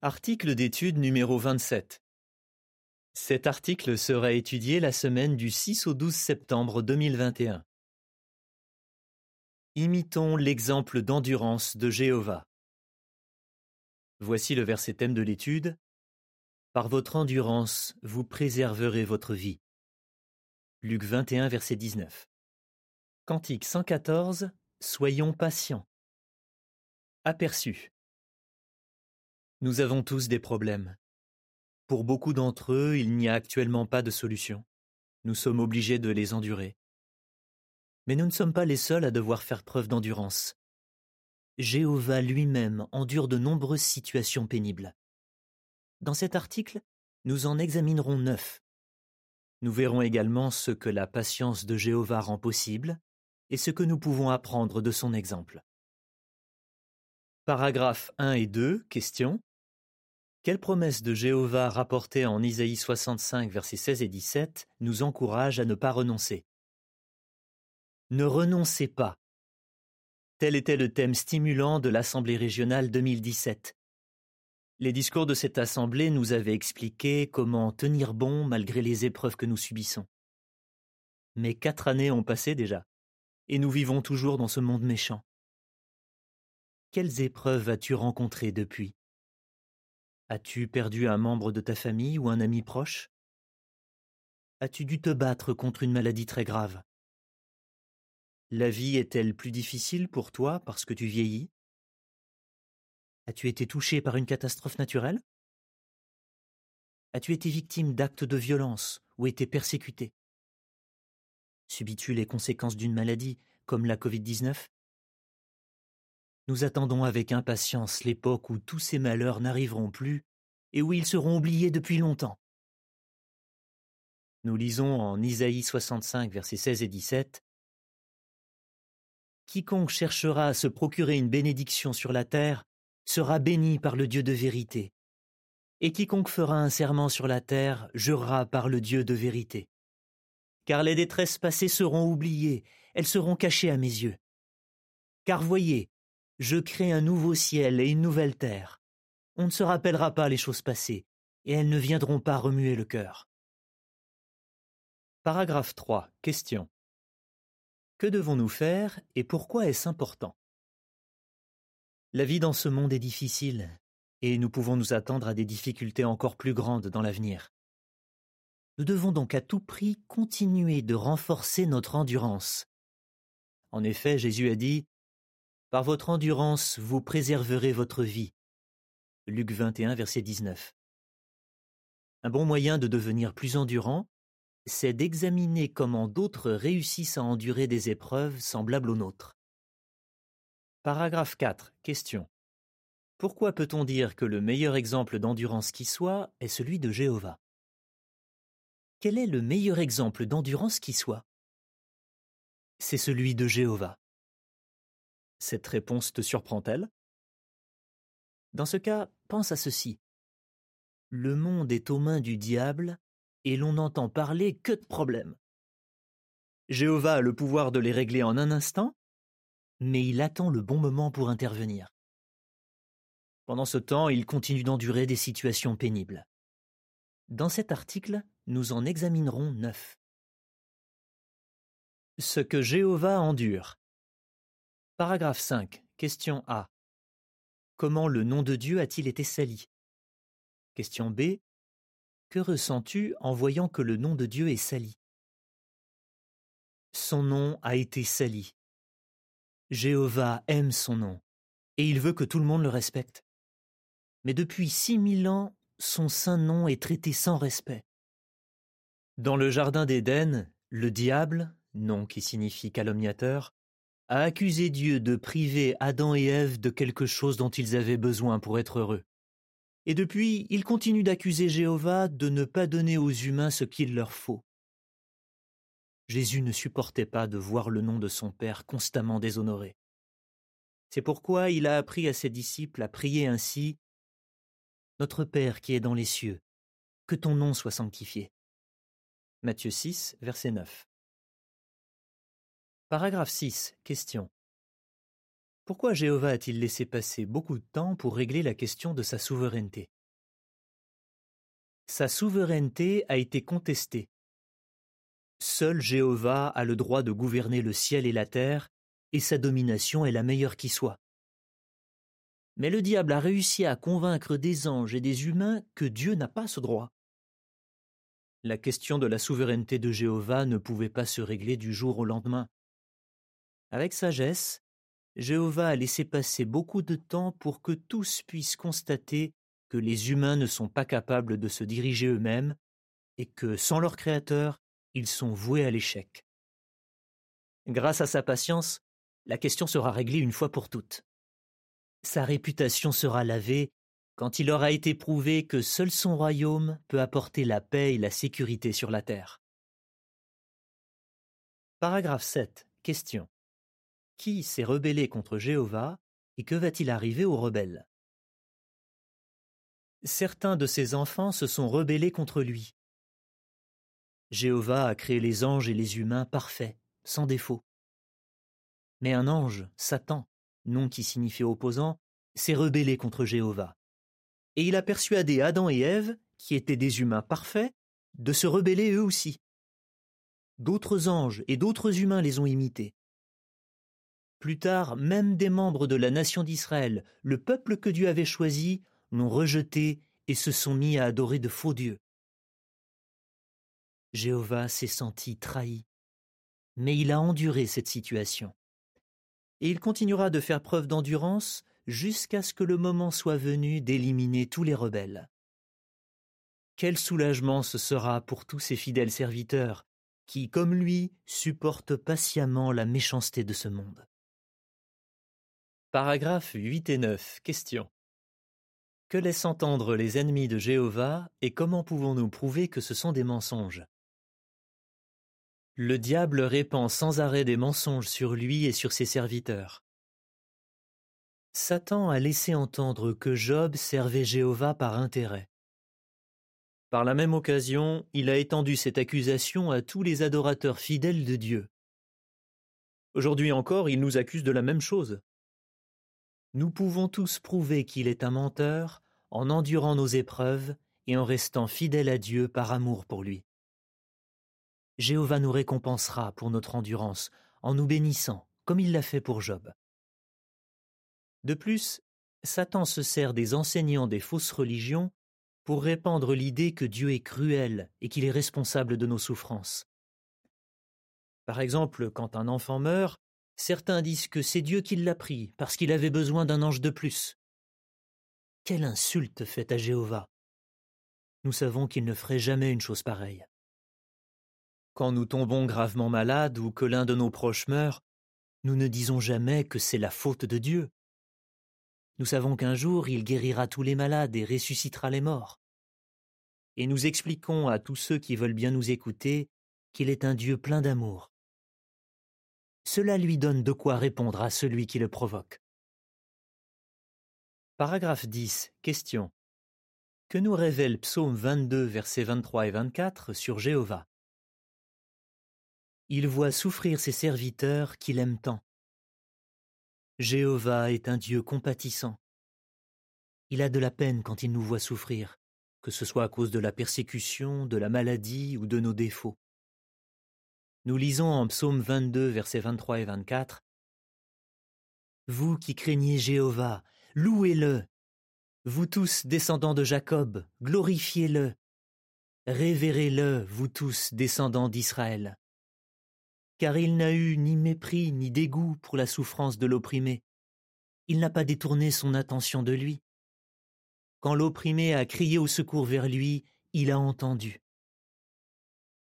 Article d'étude numéro 27. Cet article sera étudié la semaine du 6 au 12 septembre 2021. Imitons l'exemple d'endurance de Jéhovah. Voici le verset thème de l'étude. Par votre endurance, vous préserverez votre vie. Luc 21, verset 19. Cantique 114. Soyons patients. Aperçu. Nous avons tous des problèmes. Pour beaucoup d'entre eux, il n'y a actuellement pas de solution. Nous sommes obligés de les endurer. Mais nous ne sommes pas les seuls à devoir faire preuve d'endurance. Jéhovah lui-même endure de nombreuses situations pénibles. Dans cet article, nous en examinerons neuf. Nous verrons également ce que la patience de Jéhovah rend possible et ce que nous pouvons apprendre de son exemple. Paragraphes 1 et 2, question. Quelle promesse de Jéhovah rapportée en Isaïe 65, versets 16 et 17 nous encourage à ne pas renoncer? Ne renoncez pas. Tel était le thème stimulant de l'Assemblée régionale 2017. Les discours de cette Assemblée nous avaient expliqué comment tenir bon malgré les épreuves que nous subissons. Mais quatre années ont passé déjà, et nous vivons toujours dans ce monde méchant. Quelles épreuves as-tu rencontrées depuis? As-tu perdu un membre de ta famille ou un ami proche? As-tu dû te battre contre une maladie très grave? La vie est-elle plus difficile pour toi parce que tu vieillis? As-tu été touché par une catastrophe naturelle? As-tu été victime d'actes de violence ou été persécuté? Subis-tu les conséquences d'une maladie comme la Covid-19 nous attendons avec impatience l'époque où tous ces malheurs n'arriveront plus et où ils seront oubliés depuis longtemps. Nous lisons en Isaïe 65, versets 16 et 17 Quiconque cherchera à se procurer une bénédiction sur la terre sera béni par le Dieu de vérité. Et quiconque fera un serment sur la terre jurera par le Dieu de vérité. Car les détresses passées seront oubliées, elles seront cachées à mes yeux. Car voyez, je crée un nouveau ciel et une nouvelle terre. On ne se rappellera pas les choses passées, et elles ne viendront pas remuer le cœur. Paragraphe 3. Question. Que devons-nous faire et pourquoi est-ce important? La vie dans ce monde est difficile, et nous pouvons nous attendre à des difficultés encore plus grandes dans l'avenir. Nous devons donc à tout prix continuer de renforcer notre endurance. En effet, Jésus a dit par votre endurance, vous préserverez votre vie. Luc 21, verset 19. Un bon moyen de devenir plus endurant, c'est d'examiner comment d'autres réussissent à endurer des épreuves semblables aux nôtres. Paragraphe 4. Question. Pourquoi peut-on dire que le meilleur exemple d'endurance qui soit est celui de Jéhovah? Quel est le meilleur exemple d'endurance qui soit? C'est celui de Jéhovah. Cette réponse te surprend-elle? Dans ce cas, pense à ceci. Le monde est aux mains du diable et l'on n'entend parler que de problèmes. Jéhovah a le pouvoir de les régler en un instant, mais il attend le bon moment pour intervenir. Pendant ce temps, il continue d'endurer des situations pénibles. Dans cet article, nous en examinerons neuf. Ce que Jéhovah endure. Paragraphe 5. Question A. Comment le nom de Dieu a-t-il été sali? Question B. Que ressens-tu en voyant que le nom de Dieu est sali? Son nom a été sali. Jéhovah aime son nom, et il veut que tout le monde le respecte. Mais depuis six mille ans, son saint nom est traité sans respect. Dans le jardin d'Éden, le diable, nom qui signifie calomniateur, a accusé Dieu de priver Adam et Ève de quelque chose dont ils avaient besoin pour être heureux. Et depuis, il continue d'accuser Jéhovah de ne pas donner aux humains ce qu'il leur faut. Jésus ne supportait pas de voir le nom de son Père constamment déshonoré. C'est pourquoi il a appris à ses disciples à prier ainsi Notre Père qui est dans les cieux, que ton nom soit sanctifié. Matthieu 6, verset 9. Paragraphe 6. Question. Pourquoi Jéhovah a-t-il laissé passer beaucoup de temps pour régler la question de sa souveraineté? Sa souveraineté a été contestée. Seul Jéhovah a le droit de gouverner le ciel et la terre, et sa domination est la meilleure qui soit. Mais le diable a réussi à convaincre des anges et des humains que Dieu n'a pas ce droit. La question de la souveraineté de Jéhovah ne pouvait pas se régler du jour au lendemain. Avec sagesse, Jéhovah a laissé passer beaucoup de temps pour que tous puissent constater que les humains ne sont pas capables de se diriger eux-mêmes et que, sans leur Créateur, ils sont voués à l'échec. Grâce à sa patience, la question sera réglée une fois pour toutes. Sa réputation sera lavée quand il aura été prouvé que seul son royaume peut apporter la paix et la sécurité sur la terre. Paragraphe 7. Question. Qui s'est rebellé contre Jéhovah et que va-t-il arriver aux rebelles? Certains de ses enfants se sont rebellés contre lui. Jéhovah a créé les anges et les humains parfaits, sans défaut. Mais un ange, Satan, nom qui signifie opposant, s'est rebellé contre Jéhovah. Et il a persuadé Adam et Ève, qui étaient des humains parfaits, de se rebeller eux aussi. D'autres anges et d'autres humains les ont imités. Plus tard, même des membres de la nation d'Israël, le peuple que Dieu avait choisi, l'ont rejeté et se sont mis à adorer de faux dieux. Jéhovah s'est senti trahi, mais il a enduré cette situation et il continuera de faire preuve d'endurance jusqu'à ce que le moment soit venu d'éliminer tous les rebelles. Quel soulagement ce sera pour tous ces fidèles serviteurs qui, comme lui, supportent patiemment la méchanceté de ce monde. Paragraphes 8 et 9. Question. Que laissent entendre les ennemis de Jéhovah et comment pouvons-nous prouver que ce sont des mensonges? Le diable répand sans arrêt des mensonges sur lui et sur ses serviteurs. Satan a laissé entendre que Job servait Jéhovah par intérêt. Par la même occasion, il a étendu cette accusation à tous les adorateurs fidèles de Dieu. Aujourd'hui encore, il nous accuse de la même chose. Nous pouvons tous prouver qu'il est un menteur en endurant nos épreuves et en restant fidèles à Dieu par amour pour lui. Jéhovah nous récompensera pour notre endurance en nous bénissant, comme il l'a fait pour Job. De plus, Satan se sert des enseignants des fausses religions pour répandre l'idée que Dieu est cruel et qu'il est responsable de nos souffrances. Par exemple, quand un enfant meurt, certains disent que c'est Dieu qui l'a pris parce qu'il avait besoin d'un ange de plus. Quelle insulte faite à Jéhovah. Nous savons qu'il ne ferait jamais une chose pareille. Quand nous tombons gravement malades ou que l'un de nos proches meurt, nous ne disons jamais que c'est la faute de Dieu. Nous savons qu'un jour il guérira tous les malades et ressuscitera les morts. Et nous expliquons à tous ceux qui veulent bien nous écouter qu'il est un Dieu plein d'amour. Cela lui donne de quoi répondre à celui qui le provoque. Paragraphe 10. Question. Que nous révèle Psaume 22, versets 23 et 24 sur Jéhovah? Il voit souffrir ses serviteurs qu'il aime tant. Jéhovah est un Dieu compatissant. Il a de la peine quand il nous voit souffrir, que ce soit à cause de la persécution, de la maladie ou de nos défauts. Nous lisons en psaume 22, versets 23 et 24 Vous qui craignez Jéhovah, louez-le. Vous tous, descendants de Jacob, glorifiez-le. Révérez-le, vous tous, descendants d'Israël car il n'a eu ni mépris ni dégoût pour la souffrance de l'opprimé. Il n'a pas détourné son attention de lui. Quand l'opprimé a crié au secours vers lui, il a entendu.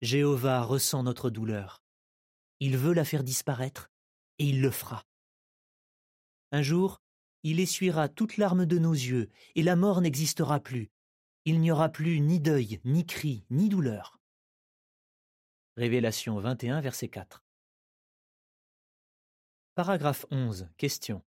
Jéhovah ressent notre douleur. Il veut la faire disparaître, et il le fera. Un jour, il essuiera toute larme de nos yeux, et la mort n'existera plus. Il n'y aura plus ni deuil, ni cri, ni douleur. Révélation 21, verset 4. Paragraphe 11. Question.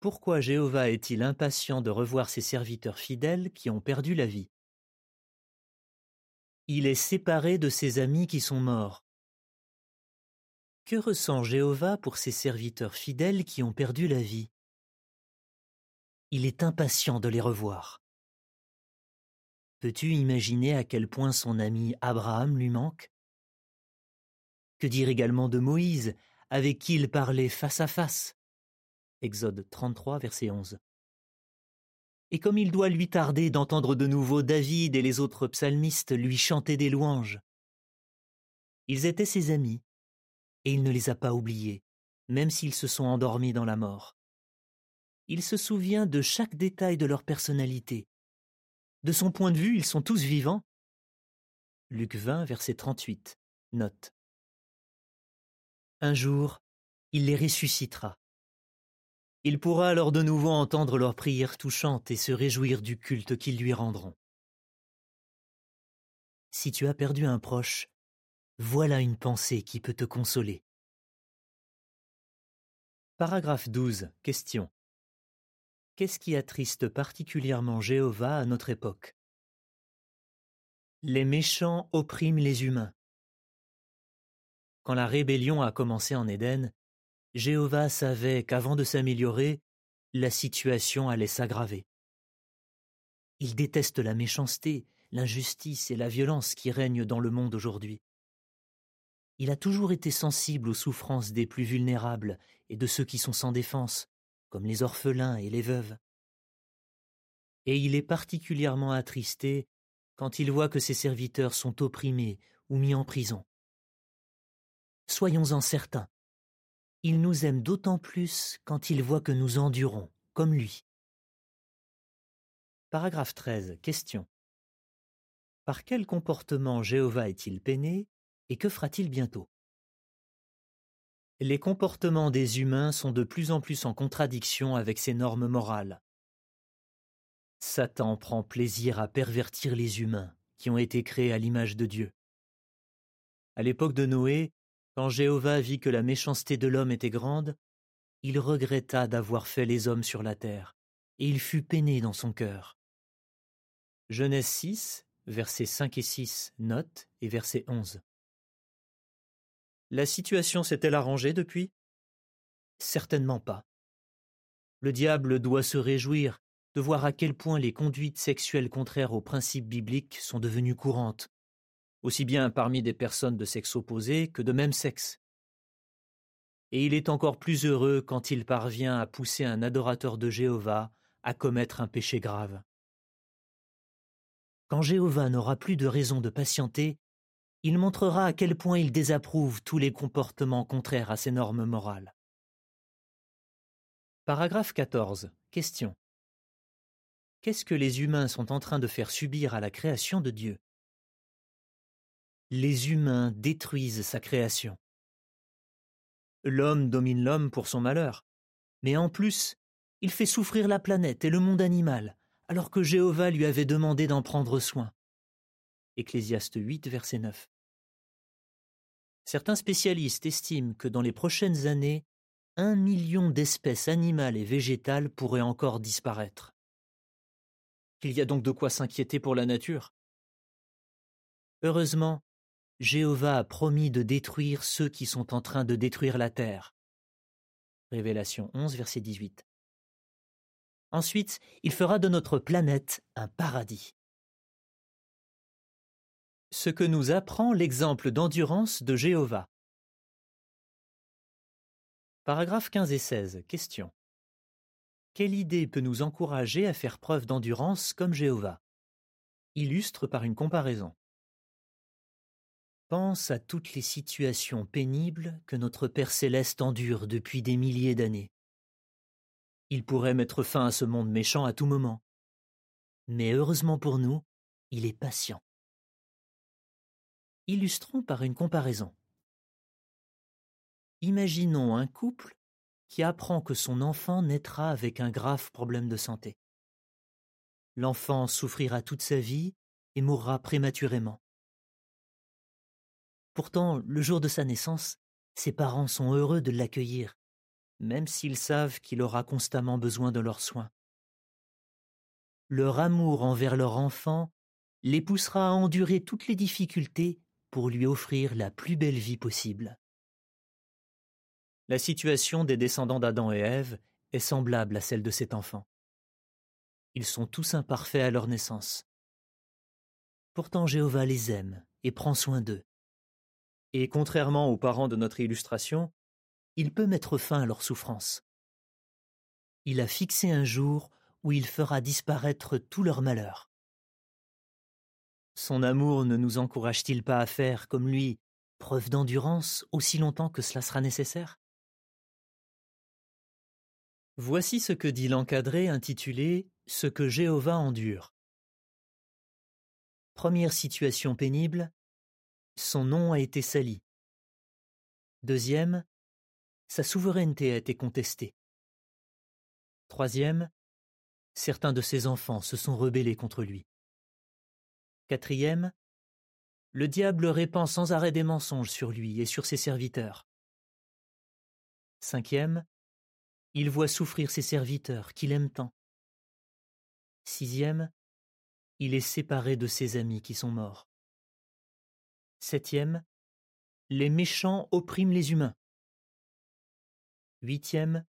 Pourquoi Jéhovah est-il impatient de revoir ses serviteurs fidèles qui ont perdu la vie? Il est séparé de ses amis qui sont morts. Que ressent Jéhovah pour ses serviteurs fidèles qui ont perdu la vie? Il est impatient de les revoir. Peux-tu imaginer à quel point son ami Abraham lui manque? Que dire également de Moïse, avec qui il parlait face à face? Exode 33, verset 11. Et comme il doit lui tarder d'entendre de nouveau David et les autres psalmistes lui chanter des louanges. Ils étaient ses amis, et il ne les a pas oubliés, même s'ils se sont endormis dans la mort. Il se souvient de chaque détail de leur personnalité. De son point de vue, ils sont tous vivants. Luc 20, verset 38. Note. Un jour, il les ressuscitera. Il pourra alors de nouveau entendre leurs prières touchantes et se réjouir du culte qu'ils lui rendront. Si tu as perdu un proche, voilà une pensée qui peut te consoler. Paragraphe 12. Question. Qu'est-ce qui attriste particulièrement Jéhovah à notre époque? Les méchants oppriment les humains. Quand la rébellion a commencé en Éden, Jéhovah savait qu'avant de s'améliorer, la situation allait s'aggraver. Il déteste la méchanceté, l'injustice et la violence qui règnent dans le monde aujourd'hui. Il a toujours été sensible aux souffrances des plus vulnérables et de ceux qui sont sans défense, comme les orphelins et les veuves. Et il est particulièrement attristé quand il voit que ses serviteurs sont opprimés ou mis en prison. Soyons-en certains, il nous aime d'autant plus quand il voit que nous endurons, comme lui. Paragraphe 13. Question. Par quel comportement Jéhovah est-il peiné et que fera-t-il bientôt? Les comportements des humains sont de plus en plus en contradiction avec ses normes morales. Satan prend plaisir à pervertir les humains qui ont été créés à l'image de Dieu. À l'époque de Noé, quand Jéhovah vit que la méchanceté de l'homme était grande, il regretta d'avoir fait les hommes sur la terre, et il fut peiné dans son cœur. Genèse 6, versets 5 et 6, note, et verset 11. La situation s'est-elle arrangée depuis? Certainement pas. Le diable doit se réjouir de voir à quel point les conduites sexuelles contraires aux principes bibliques sont devenues courantes, aussi bien parmi des personnes de sexe opposé que de même sexe. Et il est encore plus heureux quand il parvient à pousser un adorateur de Jéhovah à commettre un péché grave. Quand Jéhovah n'aura plus de raison de patienter, il montrera à quel point il désapprouve tous les comportements contraires à ses normes morales. Paragraphe 14. Question. Qu'est-ce que les humains sont en train de faire subir à la création de Dieu? Les humains détruisent sa création. L'homme domine l'homme pour son malheur, mais en plus, il fait souffrir la planète et le monde animal, alors que Jéhovah lui avait demandé d'en prendre soin. Ecclésiaste 8, verset 9. Certains spécialistes estiment que dans les prochaines années, un million d'espèces animales et végétales pourraient encore disparaître. Il y a donc de quoi s'inquiéter pour la nature. Heureusement, Jéhovah a promis de détruire ceux qui sont en train de détruire la terre. Révélation 11, verset 18. Ensuite, il fera de notre planète un paradis ce que nous apprend l'exemple d'endurance de Jéhovah. Paragraphes 15 et 16. Question. Quelle idée peut nous encourager à faire preuve d'endurance comme Jéhovah? Illustre par une comparaison. Pense à toutes les situations pénibles que notre Père céleste endure depuis des milliers d'années. Il pourrait mettre fin à ce monde méchant à tout moment. Mais heureusement pour nous, il est patient. Illustrons par une comparaison. Imaginons un couple qui apprend que son enfant naîtra avec un grave problème de santé. L'enfant souffrira toute sa vie et mourra prématurément. Pourtant, le jour de sa naissance, ses parents sont heureux de l'accueillir, même s'ils savent qu'il aura constamment besoin de leurs soins. Leur amour envers leur enfant les poussera à endurer toutes les difficultés pour lui offrir la plus belle vie possible. La situation des descendants d'Adam et Ève est semblable à celle de cet enfant. Ils sont tous imparfaits à leur naissance. Pourtant Jéhovah les aime et prend soin d'eux. Et contrairement aux parents de notre illustration, il peut mettre fin à leur souffrance. Il a fixé un jour où il fera disparaître tout leur malheur. Son amour ne nous encourage-t-il pas à faire, comme lui, preuve d'endurance aussi longtemps que cela sera nécessaire? Voici ce que dit l'encadré intitulé Ce que Jéhovah endure. Première situation pénible, son nom a été sali. Deuxième, sa souveraineté a été contestée. Troisième, certains de ses enfants se sont rebellés contre lui. Quatrième, le diable répand sans arrêt des mensonges sur lui et sur ses serviteurs. Cinquième, il voit souffrir ses serviteurs qu'il aime tant. Sixième, il est séparé de ses amis qui sont morts. Septième, les méchants oppriment les humains. Huitième,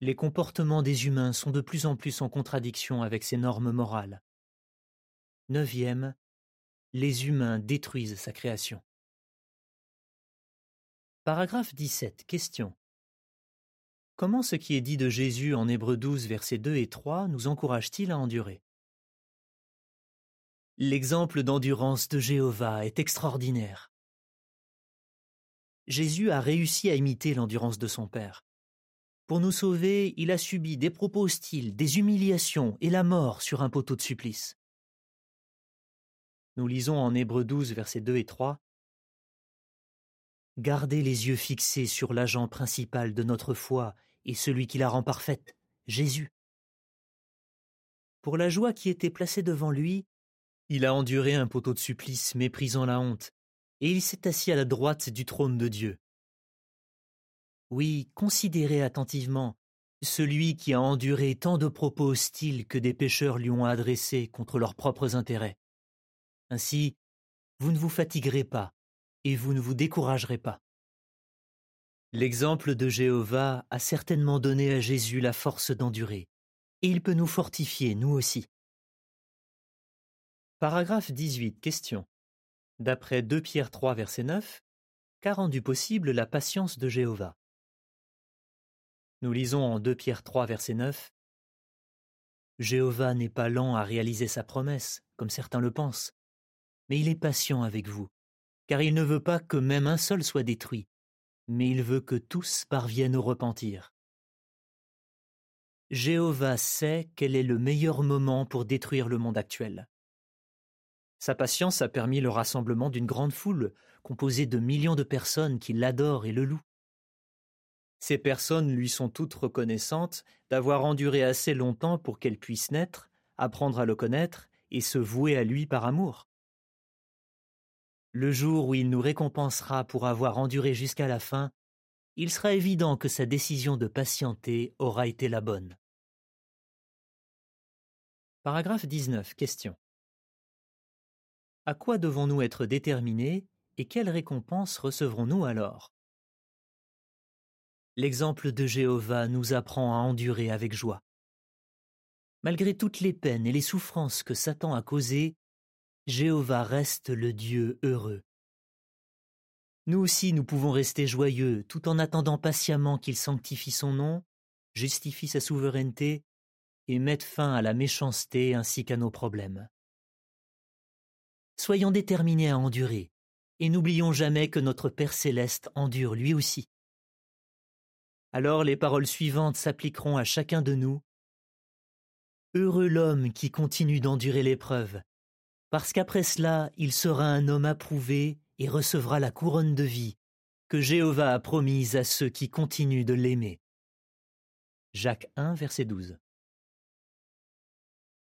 les comportements des humains sont de plus en plus en contradiction avec ces normes morales. Neuvième, les humains détruisent sa création. Paragraphe 17. Question. Comment ce qui est dit de Jésus en Hébreu 12, versets 2 et 3 nous encourage-t-il à endurer? L'exemple d'endurance de Jéhovah est extraordinaire. Jésus a réussi à imiter l'endurance de son Père. Pour nous sauver, il a subi des propos hostiles, des humiliations et la mort sur un poteau de supplice. Nous lisons en Hébreu 12, versets 2 et 3. Gardez les yeux fixés sur l'agent principal de notre foi et celui qui la rend parfaite, Jésus. Pour la joie qui était placée devant lui, il a enduré un poteau de supplice, méprisant la honte, et il s'est assis à la droite du trône de Dieu. Oui, considérez attentivement celui qui a enduré tant de propos hostiles que des pécheurs lui ont adressés contre leurs propres intérêts. Ainsi, vous ne vous fatiguerez pas et vous ne vous découragerez pas. L'exemple de Jéhovah a certainement donné à Jésus la force d'endurer, et il peut nous fortifier, nous aussi. Paragraphe 18. Question. D'après 2 Pierre 3, verset 9, qu'a rendu possible la patience de Jéhovah? Nous lisons en 2 Pierre 3, verset 9 Jéhovah n'est pas lent à réaliser sa promesse, comme certains le pensent, mais il est patient avec vous, car il ne veut pas que même un seul soit détruit, mais il veut que tous parviennent au repentir. Jéhovah sait quel est le meilleur moment pour détruire le monde actuel. Sa patience a permis le rassemblement d'une grande foule, composée de millions de personnes qui l'adorent et le louent. Ces personnes lui sont toutes reconnaissantes d'avoir enduré assez longtemps pour qu'elle puisse naître, apprendre à le connaître et se vouer à lui par amour. Le jour où il nous récompensera pour avoir enduré jusqu'à la fin, il sera évident que sa décision de patienter aura été la bonne. Paragraphe 19. Question. À quoi devons-nous être déterminés et quelle récompense recevrons-nous alors? L'exemple de Jéhovah nous apprend à endurer avec joie. Malgré toutes les peines et les souffrances que Satan a causées, Jéhovah reste le Dieu heureux. Nous aussi nous pouvons rester joyeux tout en attendant patiemment qu'il sanctifie son nom, justifie sa souveraineté et mette fin à la méchanceté ainsi qu'à nos problèmes. Soyons déterminés à endurer, et n'oublions jamais que notre Père céleste endure lui aussi. Alors les paroles suivantes s'appliqueront à chacun de nous. Heureux l'homme qui continue d'endurer l'épreuve, parce qu'après cela il sera un homme approuvé et recevra la couronne de vie que Jéhovah a promise à ceux qui continuent de l'aimer. Jacques 1, verset 12.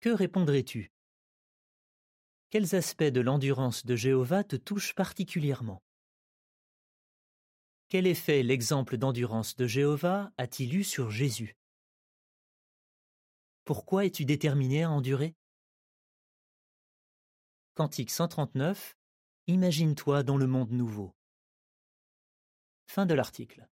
Que répondrais-tu? Quels aspects de l'endurance de Jéhovah te touchent particulièrement? Quel effet l'exemple d'endurance de Jéhovah a-t-il eu sur Jésus? Pourquoi es-tu déterminé à endurer? Cantique 139 Imagine-toi dans le monde nouveau. Fin de l'article.